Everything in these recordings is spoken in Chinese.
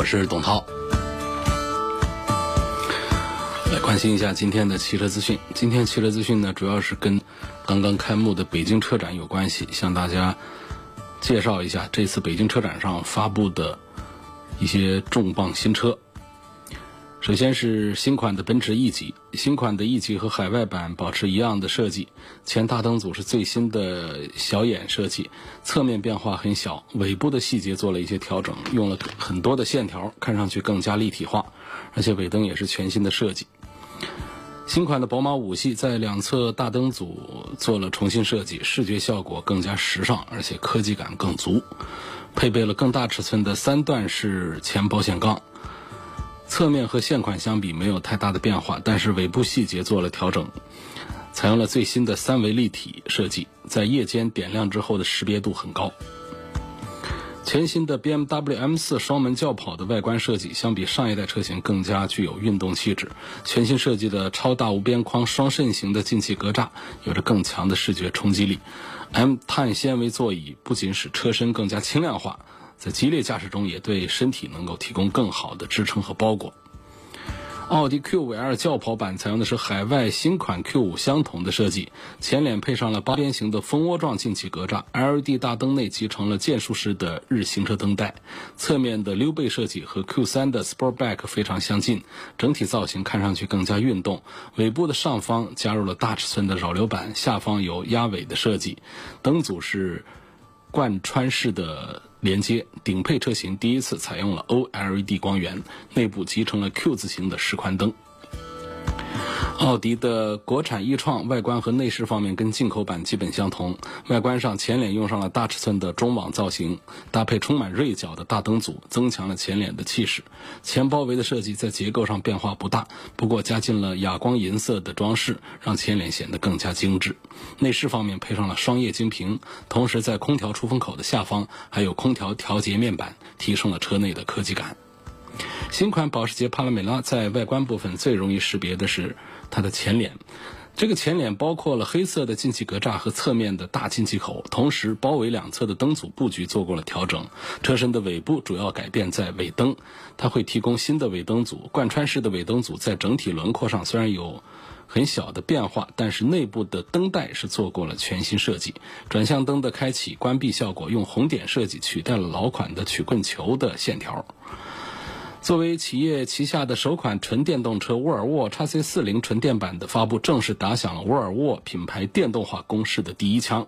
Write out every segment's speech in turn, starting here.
我是董涛。来关心一下今天的汽车资讯。今天汽车资讯呢，主要是跟刚刚开幕的北京车展有关系，向大家介绍一下这次北京车展上发布的一些重磅新车。首先是新款的奔驰 E 级，新款的 E 级和海外版保持一样的设计，前大灯组是最新的小眼设计，侧面变化很小，尾部的细节做了一些调整，用了很多的线条，看上去更加立体化，而且尾灯也是全新的设计。新款的宝马五系在两侧大灯组做了重新设计，视觉效果更加时尚，而且科技感更足，配备了更大尺寸的三段式前保险杠。侧面和现款相比没有太大的变化，但是尾部细节做了调整，采用了最新的三维立体设计，在夜间点亮之后的识别度很高。全新的 BMW M4 双门轿跑的外观设计，相比上一代车型更加具有运动气质。全新设计的超大无边框双肾型的进气格栅，有着更强的视觉冲击力。M 碳纤维座椅不仅使车身更加轻量化。在激烈驾驶中，也对身体能够提供更好的支撑和包裹。奥迪 Q5L 轿跑版采用的是海外新款 Q5 相同的设计，前脸配上了八边形的蜂窝状进气格栅，LED 大灯内集成了键束式的日行车灯带，侧面的溜背设计和 Q3 的 Sportback 非常相近，整体造型看上去更加运动。尾部的上方加入了大尺寸的扰流板，下方有压尾的设计，灯组是贯穿式的。连接顶配车型第一次采用了 OLED 光源，内部集成了 Q 字形的示宽灯。奥迪的国产一创外观和内饰方面跟进口版基本相同，外观上前脸用上了大尺寸的中网造型，搭配充满锐角的大灯组，增强了前脸的气势。前包围的设计在结构上变化不大，不过加进了哑光银色的装饰，让前脸显得更加精致。内饰方面配上了双液晶屏，同时在空调出风口的下方还有空调调节面板，提升了车内的科技感。新款保时捷帕拉梅拉在外观部分最容易识别的是它的前脸，这个前脸包括了黑色的进气格栅和侧面的大进气口，同时包围两侧的灯组布局做过了调整。车身的尾部主要改变在尾灯，它会提供新的尾灯组，贯穿式的尾灯组在整体轮廓上虽然有很小的变化，但是内部的灯带是做过了全新设计。转向灯的开启关闭效果用红点设计取代了老款的曲棍球的线条。作为企业旗下的首款纯电动车，沃尔沃 x C 四零纯电版的发布，正式打响了沃尔沃品牌电动化攻势的第一枪。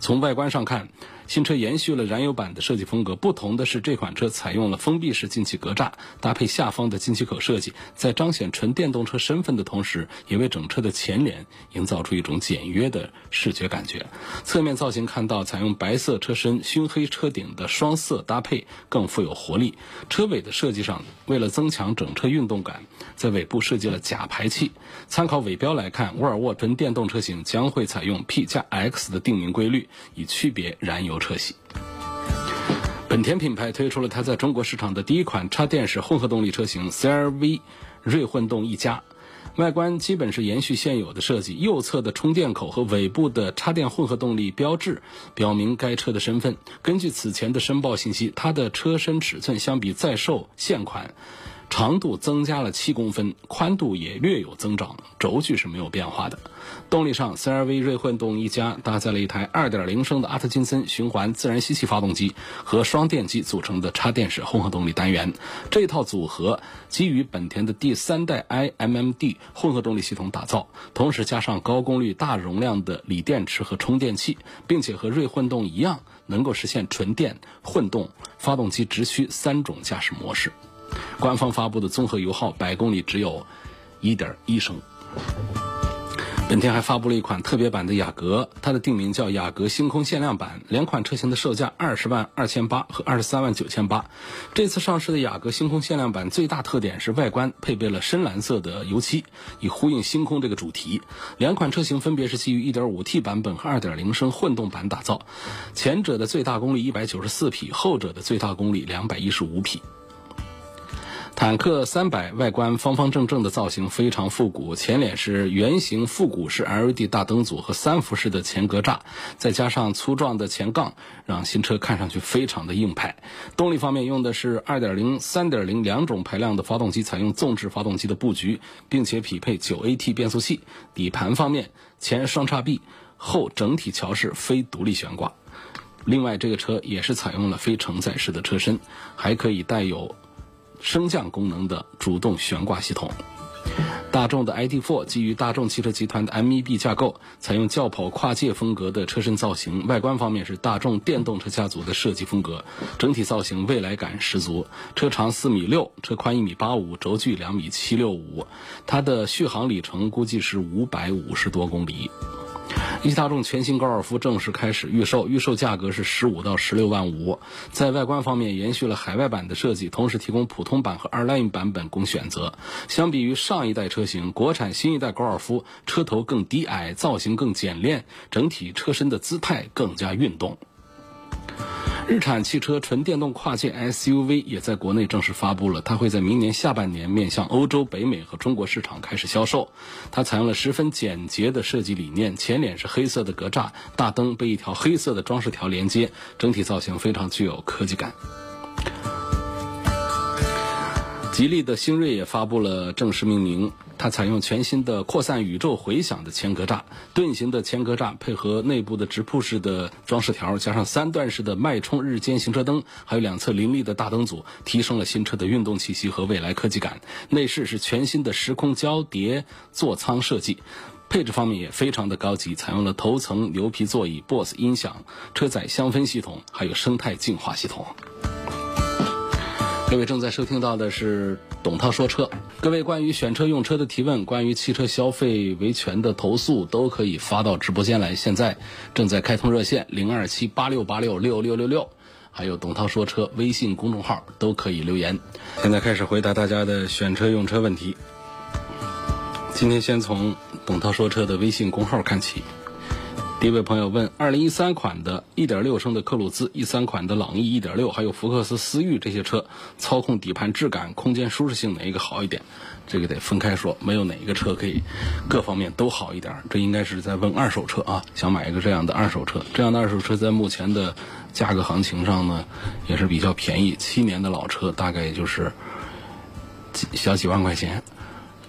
从外观上看，新车延续了燃油版的设计风格，不同的是，这款车采用了封闭式进气格栅，搭配下方的进气口设计，在彰显纯电动车身份的同时，也为整车的前脸营造出一种简约的视觉感觉。侧面造型看到，采用白色车身、熏黑车顶的双色搭配，更富有活力。车尾的设计上，为了增强整车运动感，在尾部设计了假排气。参考尾标来看，沃尔沃纯电动车型将会采用 P 加 X 的定名规律，以区别燃油。车系，本田品牌推出了它在中国市场的第一款插电式混合动力车型 CR-V 锐混动一加，外观基本是延续现有的设计，右侧的充电口和尾部的插电混合动力标志表明该车的身份。根据此前的申报信息，它的车身尺寸相比在售现款。长度增加了七公分，宽度也略有增长，轴距是没有变化的。动力上，CR-V 锐混动一加搭载了一台2.0升的阿特金森循环自然吸气发动机和双电机组成的插电式混合动力单元。这套组合基于本田的第三代 iMMD 混合动力系统打造，同时加上高功率大容量的锂电池和充电器，并且和锐混动一样，能够实现纯电、混动、发动机直驱三种驾驶模式。官方发布的综合油耗百公里只有1.1升。本田还发布了一款特别版的雅阁，它的定名叫雅阁星空限量版。两款车型的售价二十万二千八和二十三万九千八。这次上市的雅阁星空限量版最大特点是外观配备了深蓝色的油漆，以呼应星空这个主题。两款车型分别是基于 1.5T 版本和2.0升混动版打造，前者的最大功率194匹，后者的最大功率215匹。坦克三百外观方方正正的造型非常复古，前脸是圆形复古式 LED 大灯组和三辐式的前格栅，再加上粗壮的前杠，让新车看上去非常的硬派。动力方面用的是2.0、3.0两种排量的发动机，采用纵置发动机的布局，并且匹配 9AT 变速器。底盘方面，前双叉臂，后整体桥式非独立悬挂。另外，这个车也是采用了非承载式的车身，还可以带有。升降功能的主动悬挂系统，大众的 ID.4 基于大众汽车集团的 MEB 架构，采用轿跑跨界风格的车身造型。外观方面是大众电动车家族的设计风格，整体造型未来感十足。车长四米六，车宽一米八五，轴距两米七六五。它的续航里程估计是五百五十多公里。一汽大众全新高尔夫正式开始预售，预售价格是十五到十六万五。在外观方面，延续了海外版的设计，同时提供普通版和二 line 版本供选择。相比于上一代车型，国产新一代高尔夫车头更低矮，造型更简练，整体车身的姿态更加运动。日产汽车纯电动跨界 SUV 也在国内正式发布了，它会在明年下半年面向欧洲、北美和中国市场开始销售。它采用了十分简洁的设计理念，前脸是黑色的格栅，大灯被一条黑色的装饰条连接，整体造型非常具有科技感。吉利的星瑞也发布了正式命名，它采用全新的扩散宇宙回响的前格栅，盾形的前格栅配合内部的直瀑式的装饰条，加上三段式的脉冲日间行车灯，还有两侧凌厉的大灯组，提升了新车的运动气息和未来科技感。内饰是全新的时空交叠座舱设计，配置方面也非常的高级，采用了头层牛皮座椅、BOSS 音响、车载香氛系统，还有生态净化系统。各位正在收听到的是董涛说车。各位关于选车用车的提问，关于汽车消费维权的投诉，都可以发到直播间来。现在正在开通热线零二七八六八六六六六六，还有董涛说车微信公众号都可以留言。现在开始回答大家的选车用车问题。今天先从董涛说车的微信公号看起。第一位朋友问：二零一三款的1.6升的克鲁兹、一三款的朗逸1.6，还有福克斯思域这些车，操控底盘质感、空间舒适性哪一个好一点？这个得分开说，没有哪一个车可以各方面都好一点。这应该是在问二手车啊，想买一个这样的二手车。这样的二手车在目前的价格行情上呢，也是比较便宜。七年的老车大概也就是几小几万块钱。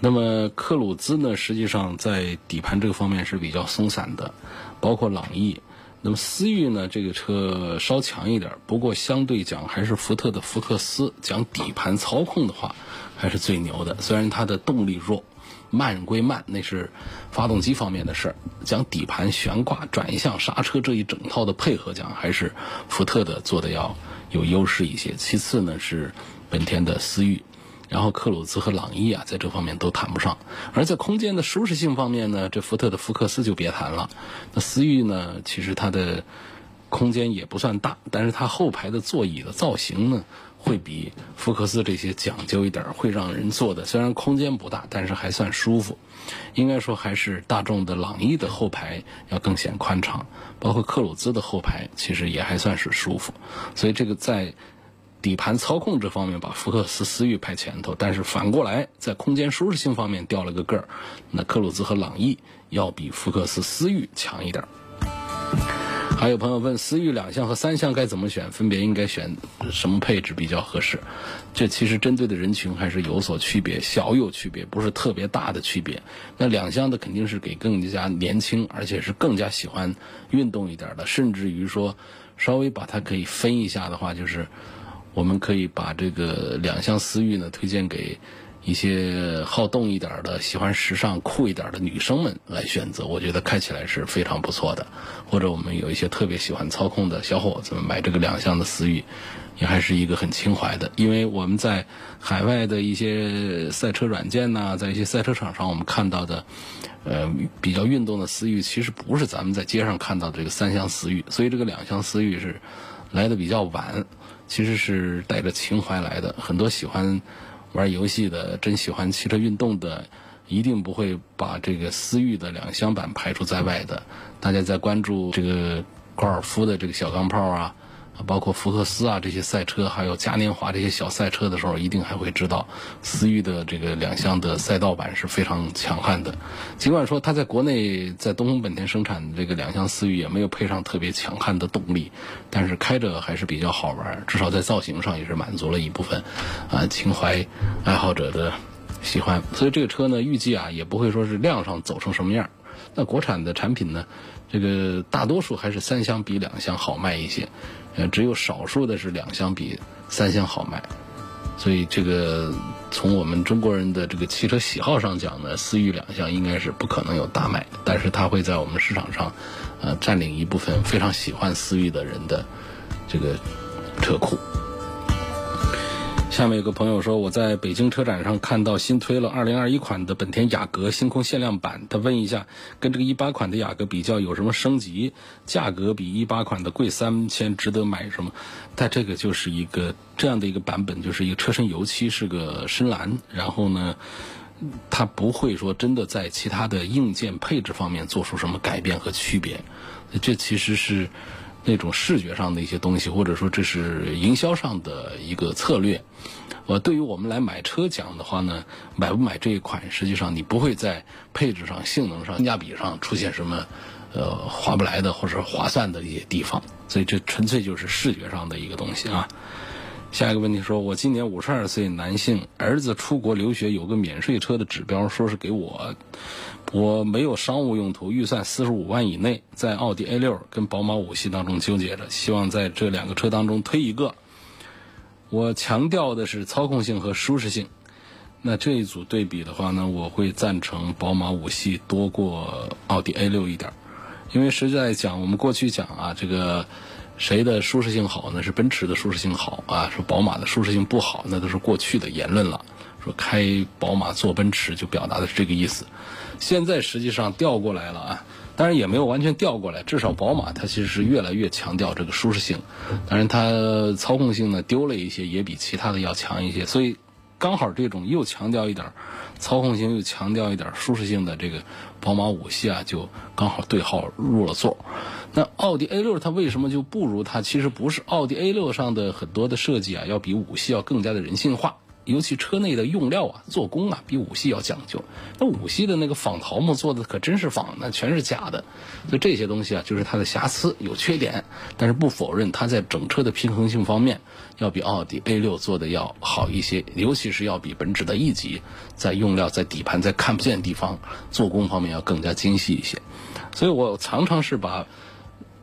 那么克鲁兹呢，实际上在底盘这个方面是比较松散的。包括朗逸，那么思域呢？这个车稍强一点，不过相对讲还是福特的福克斯。讲底盘操控的话，还是最牛的。虽然它的动力弱，慢归慢，那是发动机方面的事儿。讲底盘悬挂、转向、刹车这一整套的配合，讲还是福特的做的要有优势一些。其次呢是本田的思域。然后克鲁兹和朗逸啊，在这方面都谈不上。而在空间的舒适性方面呢，这福特的福克斯就别谈了。那思域呢，其实它的空间也不算大，但是它后排的座椅的造型呢，会比福克斯这些讲究一点，会让人坐的虽然空间不大，但是还算舒服。应该说还是大众的朗逸的后排要更显宽敞，包括克鲁兹的后排其实也还算是舒服。所以这个在。底盘操控这方面把福克斯思域排前头，但是反过来在空间舒适性方面掉了个个儿，那克鲁兹和朗逸要比福克斯思域强一点。还有朋友问思域两厢和三厢该怎么选，分别应该选什么配置比较合适？这其实针对的人群还是有所区别，小有区别，不是特别大的区别。那两厢的肯定是给更加年轻，而且是更加喜欢运动一点的，甚至于说稍微把它可以分一下的话，就是。我们可以把这个两厢思域呢推荐给一些好动一点的、喜欢时尚酷一点的女生们来选择，我觉得开起来是非常不错的。或者我们有一些特别喜欢操控的小伙子们买这个两厢的思域，也还是一个很情怀的。因为我们在海外的一些赛车软件呐，在一些赛车场上我们看到的，呃，比较运动的思域，其实不是咱们在街上看到的这个三厢思域，所以这个两厢思域是来的比较晚，其实是带着情怀来的。很多喜欢。玩游戏的，真喜欢汽车运动的，一定不会把这个思域的两厢版排除在外的。大家在关注这个高尔夫的这个小钢炮啊。包括福克斯啊这些赛车，还有嘉年华这些小赛车的时候，一定还会知道思域的这个两厢的赛道版是非常强悍的。尽管说它在国内在东风本田生产的这个两厢思域也没有配上特别强悍的动力，但是开着还是比较好玩，至少在造型上也是满足了一部分啊情怀爱好者的喜欢。所以这个车呢，预计啊也不会说是量上走成什么样。那国产的产品呢，这个大多数还是三厢比两厢好卖一些。呃，只有少数的是两厢比三厢好卖，所以这个从我们中国人的这个汽车喜好上讲呢，思域两厢应该是不可能有大卖，但是它会在我们市场上，呃，占领一部分非常喜欢思域的人的这个车库。下面有个朋友说，我在北京车展上看到新推了2021款的本田雅阁星空限量版。他问一下，跟这个18款的雅阁比较有什么升级？价格比18款的贵三千，值得买什么？它这个就是一个这样的一个版本，就是一个车身油漆是个深蓝，然后呢，它不会说真的在其他的硬件配置方面做出什么改变和区别。这其实是。那种视觉上的一些东西，或者说这是营销上的一个策略。呃，对于我们来买车讲的话呢，买不买这一款，实际上你不会在配置上、性能上、性价比上出现什么呃划不来的或者划算的一些地方。所以这纯粹就是视觉上的一个东西啊。下一个问题说，我今年五十二岁，男性，儿子出国留学有个免税车的指标，说是给我。我没有商务用途，预算四十五万以内，在奥迪 A 六跟宝马五系当中纠结着，希望在这两个车当中推一个。我强调的是操控性和舒适性。那这一组对比的话呢，我会赞成宝马五系多过奥迪 A 六一点，因为实在讲，我们过去讲啊，这个谁的舒适性好呢？是奔驰的舒适性好啊，说宝马的舒适性不好，那都是过去的言论了。说开宝马坐奔驰，就表达的是这个意思。现在实际上调过来了啊，当然也没有完全调过来，至少宝马它其实是越来越强调这个舒适性，当然它操控性呢丢了一些，也比其他的要强一些，所以刚好这种又强调一点操控性，又强调一点舒适性的这个宝马五系啊，就刚好对号入了座。那奥迪 A 六它为什么就不如它？其实不是奥迪 A 六上的很多的设计啊，要比五系要更加的人性化。尤其车内的用料啊、做工啊，比五系要讲究。那五系的那个仿桃木做的可真是仿，那全是假的。所以这些东西啊，就是它的瑕疵、有缺点。但是不否认它在整车的平衡性方面，要比奥迪 A 六做的要好一些。尤其是要比奔驰的 E 级，在用料、在底盘、在看不见的地方做工方面要更加精细一些。所以我常常是把。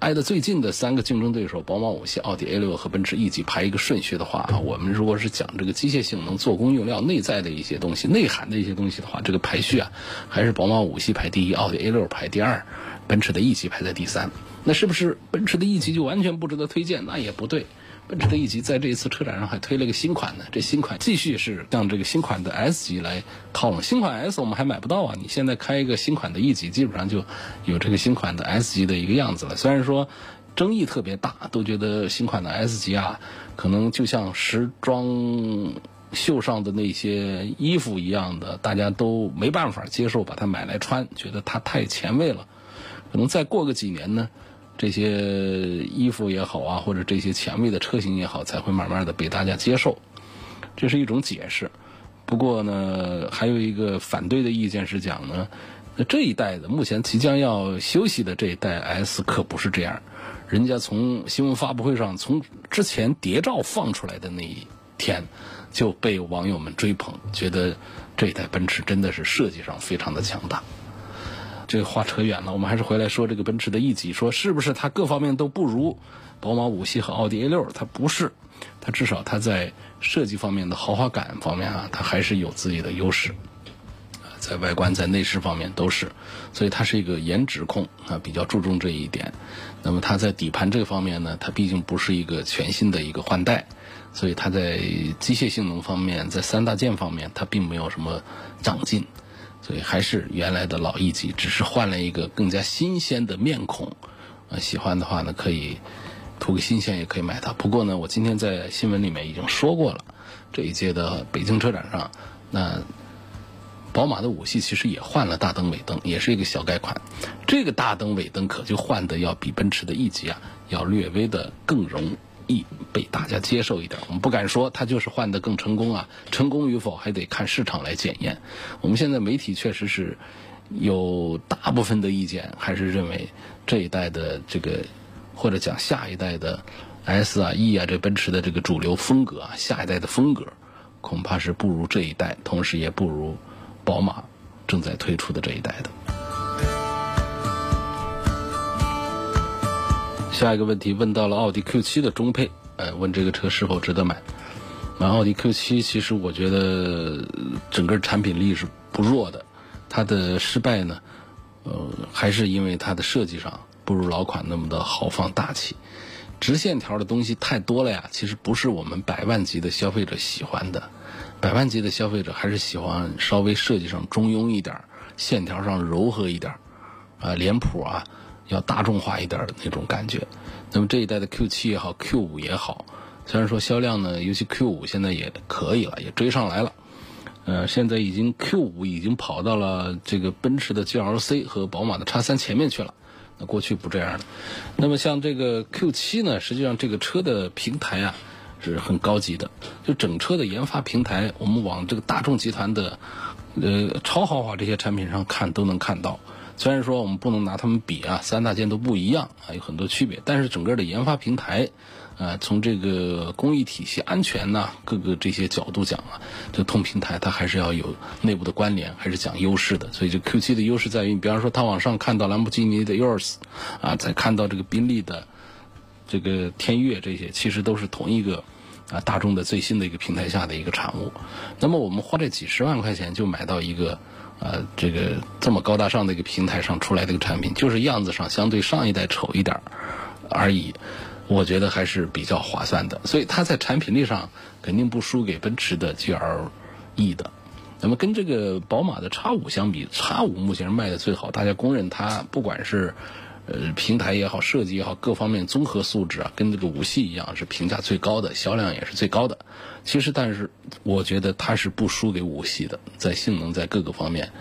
挨得最近的三个竞争对手，宝马五系、奥迪 A 六和奔驰 E 级排一个顺序的话，我们如果是讲这个机械性能、做工、用料、内在的一些东西、内涵的一些东西的话，这个排序啊，还是宝马五系排第一，奥迪 A 六排第二，奔驰的 E 级排在第三。那是不是奔驰的 E 级就完全不值得推荐？那也不对。奔驰的 E 级在这一次车展上还推了个新款呢，这新款继续是向这个新款的 S 级来靠拢。新款 S 我们还买不到啊，你现在开一个新款的 E 级，基本上就有这个新款的 S 级的一个样子了。虽然说争议特别大，都觉得新款的 S 级啊，可能就像时装秀上的那些衣服一样的，大家都没办法接受把它买来穿，觉得它太前卫了。可能再过个几年呢？这些衣服也好啊，或者这些前卫的车型也好，才会慢慢的被大家接受，这是一种解释。不过呢，还有一个反对的意见是讲呢，那这一代的目前即将要休息的这一代 S 可不是这样，人家从新闻发布会上，从之前谍照放出来的那一天，就被网友们追捧，觉得这一代奔驰真的是设计上非常的强大。这个话扯远了，我们还是回来说这个奔驰的 E 级，说是不是它各方面都不如宝马五系和奥迪 A 六？它不是，它至少它在设计方面的豪华感方面啊，它还是有自己的优势。在外观、在内饰方面都是，所以它是一个颜值控啊，比较注重这一点。那么它在底盘这方面呢，它毕竟不是一个全新的一个换代，所以它在机械性能方面，在三大件方面，它并没有什么长进，所以还是原来的老 E 级，只是换了一个更加新鲜的面孔。啊，喜欢的话呢，可以图个新鲜，也可以买它。不过呢，我今天在新闻里面已经说过了，这一届的北京车展上，那。宝马的五系其实也换了大灯尾灯，也是一个小改款。这个大灯尾灯可就换的要比奔驰的 E 级啊要略微的更容易被大家接受一点。我们不敢说它就是换的更成功啊，成功与否还得看市场来检验。我们现在媒体确实是有大部分的意见，还是认为这一代的这个或者讲下一代的 S 啊 E 啊这奔驰的这个主流风格啊，下一代的风格恐怕是不如这一代，同时也不如。宝马正在推出的这一代的。下一个问题问到了奥迪 Q7 的中配，呃，问这个车是否值得买？那奥迪 Q7 其实我觉得整个产品力是不弱的，它的失败呢，呃，还是因为它的设计上不如老款那么的豪放大气，直线条的东西太多了呀，其实不是我们百万级的消费者喜欢的。百万级的消费者还是喜欢稍微设计上中庸一点线条上柔和一点啊，脸谱啊要大众化一点的那种感觉。那么这一代的 Q7 也好，Q5 也好，虽然说销量呢，尤其 Q5 现在也可以了，也追上来了。呃，现在已经 Q5 已经跑到了这个奔驰的 GLC 和宝马的 X3 前面去了。那过去不这样的。那么像这个 Q7 呢，实际上这个车的平台啊。是很高级的，就整车的研发平台，我们往这个大众集团的，呃，超豪华这些产品上看都能看到。虽然说我们不能拿它们比啊，三大件都不一样啊，有很多区别。但是整个的研发平台，啊，从这个工艺体系、安全呐，各个这些角度讲啊，这通平台它还是要有内部的关联，还是讲优势的。所以这 Q7 的优势在于，你比方说它往上看到兰博基尼的 Yours，啊，再看到这个宾利的。这个天悦这些其实都是同一个啊大众的最新的一个平台下的一个产物。那么我们花这几十万块钱就买到一个呃这个这么高大上的一个平台上出来的一个产品，就是样子上相对上一代丑一点而已。我觉得还是比较划算的，所以它在产品力上肯定不输给奔驰的 GLE 的。那么跟这个宝马的 X 五相比，X 五目前卖的最好，大家公认它不管是。呃，平台也好，设计也好，各方面综合素质啊，跟这个五系一样，是评价最高的，销量也是最高的。其实，但是我觉得它是不输给五系的，在性能，在各个方面，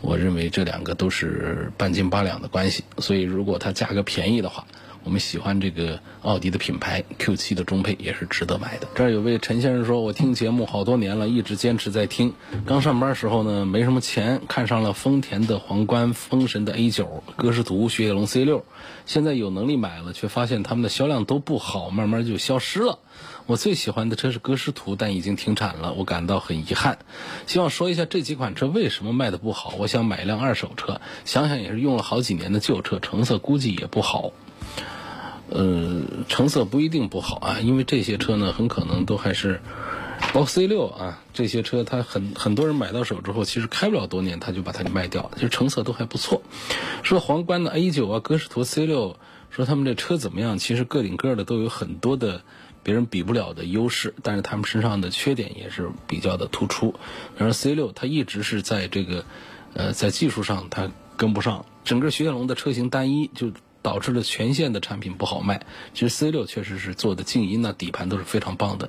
我认为这两个都是半斤八两的关系。所以，如果它价格便宜的话，我们喜欢这个奥迪的品牌 Q7 的中配也是值得买的。这儿有位陈先生说：“我听节目好多年了，一直坚持在听。刚上班时候呢，没什么钱，看上了丰田的皇冠、风神的 A9、歌诗图、雪铁龙 C6。现在有能力买了，却发现他们的销量都不好，慢慢就消失了。我最喜欢的车是歌诗图，但已经停产了，我感到很遗憾。希望说一下这几款车为什么卖的不好。我想买一辆二手车，想想也是用了好几年的旧车，成色估计也不好。”呃，成色不一定不好啊，因为这些车呢，很可能都还是，包括 C 六啊，这些车它很很多人买到手之后，其实开不了多年，他就把它给卖掉，其实成色都还不错。说皇冠的 A 九啊，歌诗图 C 六，说他们这车怎么样？其实个顶个的都有很多的别人比不了的优势，但是他们身上的缺点也是比较的突出。比如 C 六，它一直是在这个，呃，在技术上它跟不上，整个雪铁龙的车型单一就。导致了全线的产品不好卖。其实 C 六确实是做的静音呐，底盘都是非常棒的。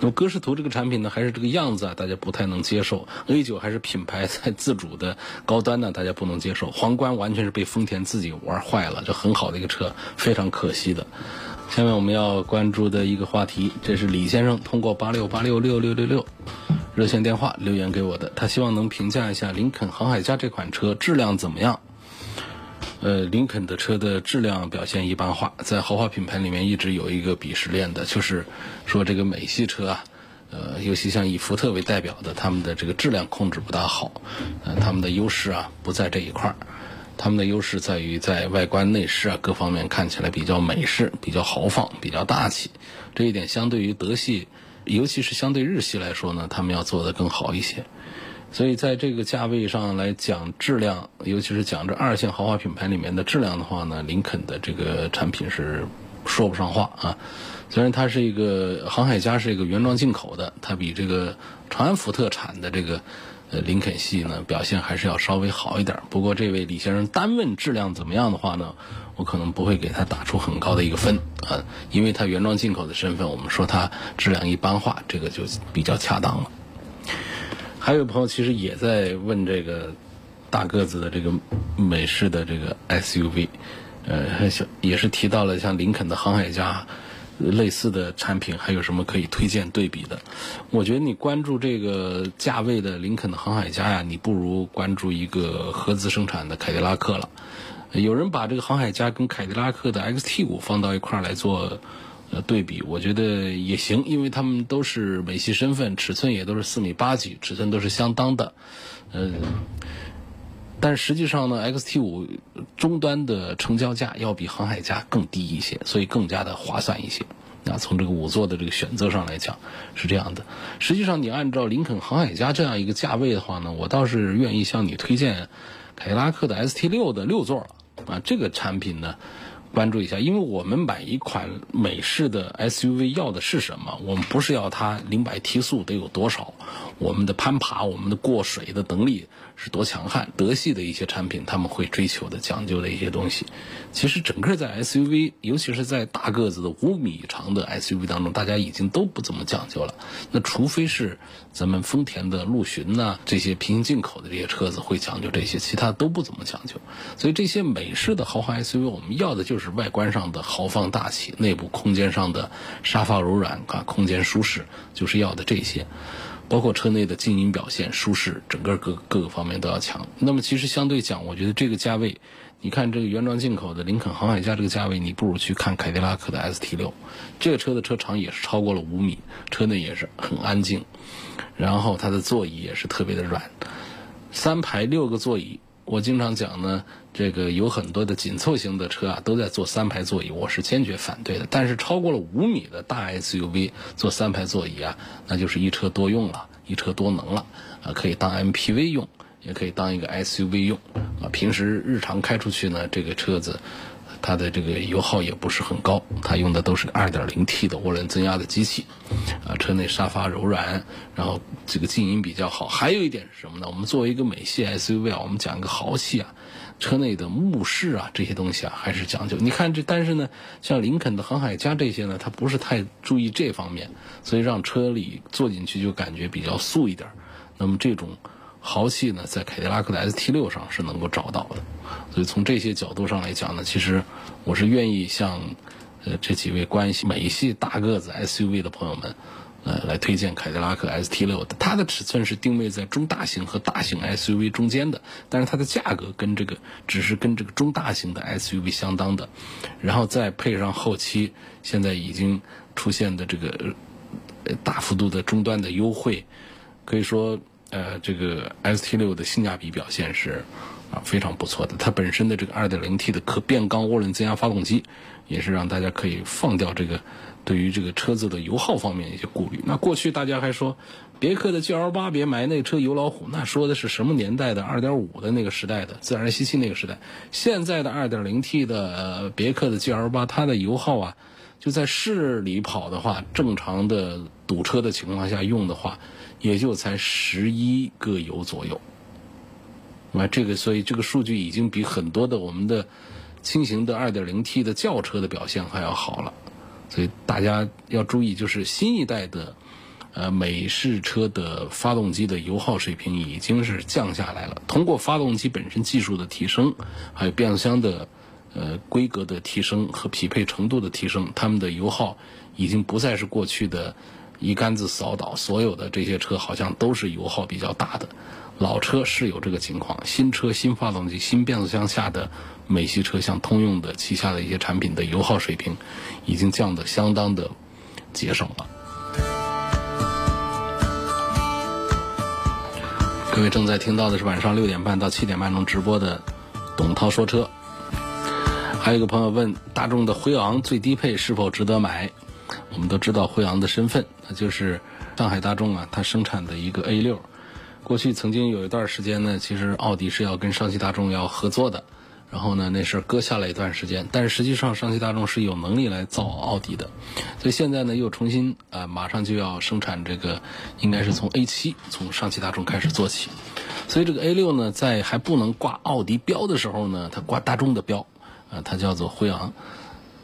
那么歌诗图这个产品呢，还是这个样子啊，大家不太能接受。A 九还是品牌在自主的高端呢，大家不能接受。皇冠完全是被丰田自己玩坏了，这很好的一个车，非常可惜的。下面我们要关注的一个话题，这是李先生通过八六八六六六六六热线电话留言给我的，他希望能评价一下林肯航海家这款车质量怎么样。呃，林肯的车的质量表现一般化，在豪华品牌里面一直有一个鄙视链的，就是说这个美系车啊，呃，尤其像以福特为代表的，他们的这个质量控制不大好，呃，他们的优势啊不在这一块儿。他们的优势在于在外观内饰啊各方面看起来比较美式、比较豪放、比较大气。这一点相对于德系，尤其是相对日系来说呢，他们要做得更好一些。所以在这个价位上来讲，质量，尤其是讲这二线豪华品牌里面的质量的话呢，林肯的这个产品是说不上话啊。虽然它是一个航海家是一个原装进口的，它比这个长安福特产的这个呃林肯系呢表现还是要稍微好一点。不过这位李先生单问质量怎么样的话呢，我可能不会给他打出很高的一个分啊，因为它原装进口的身份，我们说它质量一般化，这个就比较恰当了。还有朋友其实也在问这个大个子的这个美式的这个 SUV，呃，也是提到了像林肯的航海家类似的产品，还有什么可以推荐对比的？我觉得你关注这个价位的林肯的航海家呀，你不如关注一个合资生产的凯迪拉克了。有人把这个航海家跟凯迪拉克的 XT 五放到一块来做。对比我觉得也行，因为他们都是美系身份，尺寸也都是四米八几，尺寸都是相当的。嗯，但实际上呢，XT 五终端的成交价要比航海家更低一些，所以更加的划算一些。那从这个五座的这个选择上来讲是这样的。实际上，你按照林肯航海家这样一个价位的话呢，我倒是愿意向你推荐凯迪拉克的 ST 六的六座了。啊，这个产品呢。关注一下，因为我们买一款美式的 SUV 要的是什么？我们不是要它零百提速得有多少，我们的攀爬、我们的过水的能力是多强悍。德系的一些产品他们会追求的、讲究的一些东西，其实整个在 SUV，尤其是在大个子的五米长的 SUV 当中，大家已经都不怎么讲究了。那除非是咱们丰田的陆巡呐，这些平行进口的这些车子会讲究这些，其他都不怎么讲究。所以这些美式的豪华 SUV，我们要的就是。是外观上的豪放大气，内部空间上的沙发柔软啊，空间舒适，就是要的这些，包括车内的静音表现舒适，整个各各个方面都要强。那么其实相对讲，我觉得这个价位，你看这个原装进口的林肯航海家这个价位，你不如去看凯迪拉克的 ST 六，这个车的车长也是超过了五米，车内也是很安静，然后它的座椅也是特别的软，三排六个座椅。我经常讲呢，这个有很多的紧凑型的车啊，都在做三排座椅，我是坚决反对的。但是超过了五米的大 SUV 做三排座椅啊，那就是一车多用了，一车多能了啊，可以当 MPV 用，也可以当一个 SUV 用啊。平时日常开出去呢，这个车子。它的这个油耗也不是很高，它用的都是 2.0T 的涡轮增压的机器，啊，车内沙发柔软，然后这个静音比较好。还有一点是什么呢？我们作为一个美系 SUV 啊，我们讲一个豪气啊，车内的目视啊这些东西啊还是讲究。你看这，但是呢，像林肯的航海家这些呢，它不是太注意这方面，所以让车里坐进去就感觉比较素一点。那么这种。豪气呢，在凯迪拉克的 ST 六上是能够找到的，所以从这些角度上来讲呢，其实我是愿意向呃这几位关系美系大个子 SUV 的朋友们，呃来推荐凯迪拉克 ST 六的。它的尺寸是定位在中大型和大型 SUV 中间的，但是它的价格跟这个只是跟这个中大型的 SUV 相当的，然后再配上后期现在已经出现的这个大幅度的终端的优惠，可以说。呃，这个 ST 六的性价比表现是啊非常不错的。它本身的这个 2.0T 的可变缸涡轮增压发动机，也是让大家可以放掉这个对于这个车子的油耗方面一些顾虑。那过去大家还说别克的 G L 八别买那车油老虎，那说的是什么年代的2.5的那个时代的自然吸气那个时代。现在的 2.0T 的别克的 G L 八它的油耗啊，就在市里跑的话，正常的堵车的情况下用的话。也就才十一个油左右，那这个所以这个数据已经比很多的我们的轻型的二点零 T 的轿车的表现还要好了，所以大家要注意，就是新一代的呃美式车的发动机的油耗水平已经是降下来了。通过发动机本身技术的提升，还有变速箱的呃规格的提升和匹配程度的提升，它们的油耗已经不再是过去的。一竿子扫倒所有的这些车，好像都是油耗比较大的。老车是有这个情况，新车新发动机、新变速箱下的美系车，像通用的旗下的一些产品的油耗水平，已经降得相当的节省了。各位正在听到的是晚上六点半到七点半钟直播的董涛说车。还有一个朋友问，大众的辉昂最低配是否值得买？我们都知道辉昂的身份，那就是上海大众啊，它生产的一个 A 六。过去曾经有一段时间呢，其实奥迪是要跟上汽大众要合作的，然后呢那事儿搁下了一段时间。但是实际上上汽大众是有能力来造奥迪的，所以现在呢又重新啊，马上就要生产这个，应该是从 A 七从上汽大众开始做起。所以这个 A 六呢，在还不能挂奥迪标的时候呢，它挂大众的标，啊，它叫做辉昂。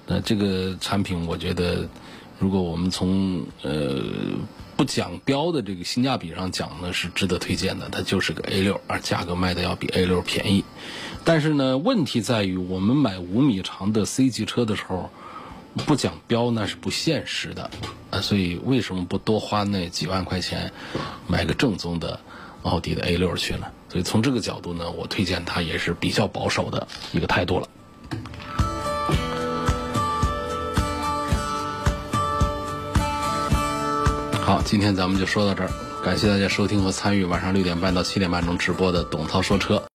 那这个产品，我觉得，如果我们从呃。不讲标的这个性价比上讲呢，是值得推荐的。它就是个 A 六，而价格卖的要比 A 六便宜。但是呢，问题在于我们买五米长的 C 级车的时候，不讲标那是不现实的啊。所以为什么不多花那几万块钱买个正宗的奥迪的 A 六去呢？所以从这个角度呢，我推荐它也是比较保守的一个态度了。好，今天咱们就说到这儿，感谢大家收听和参与晚上六点半到七点半钟直播的董涛说车。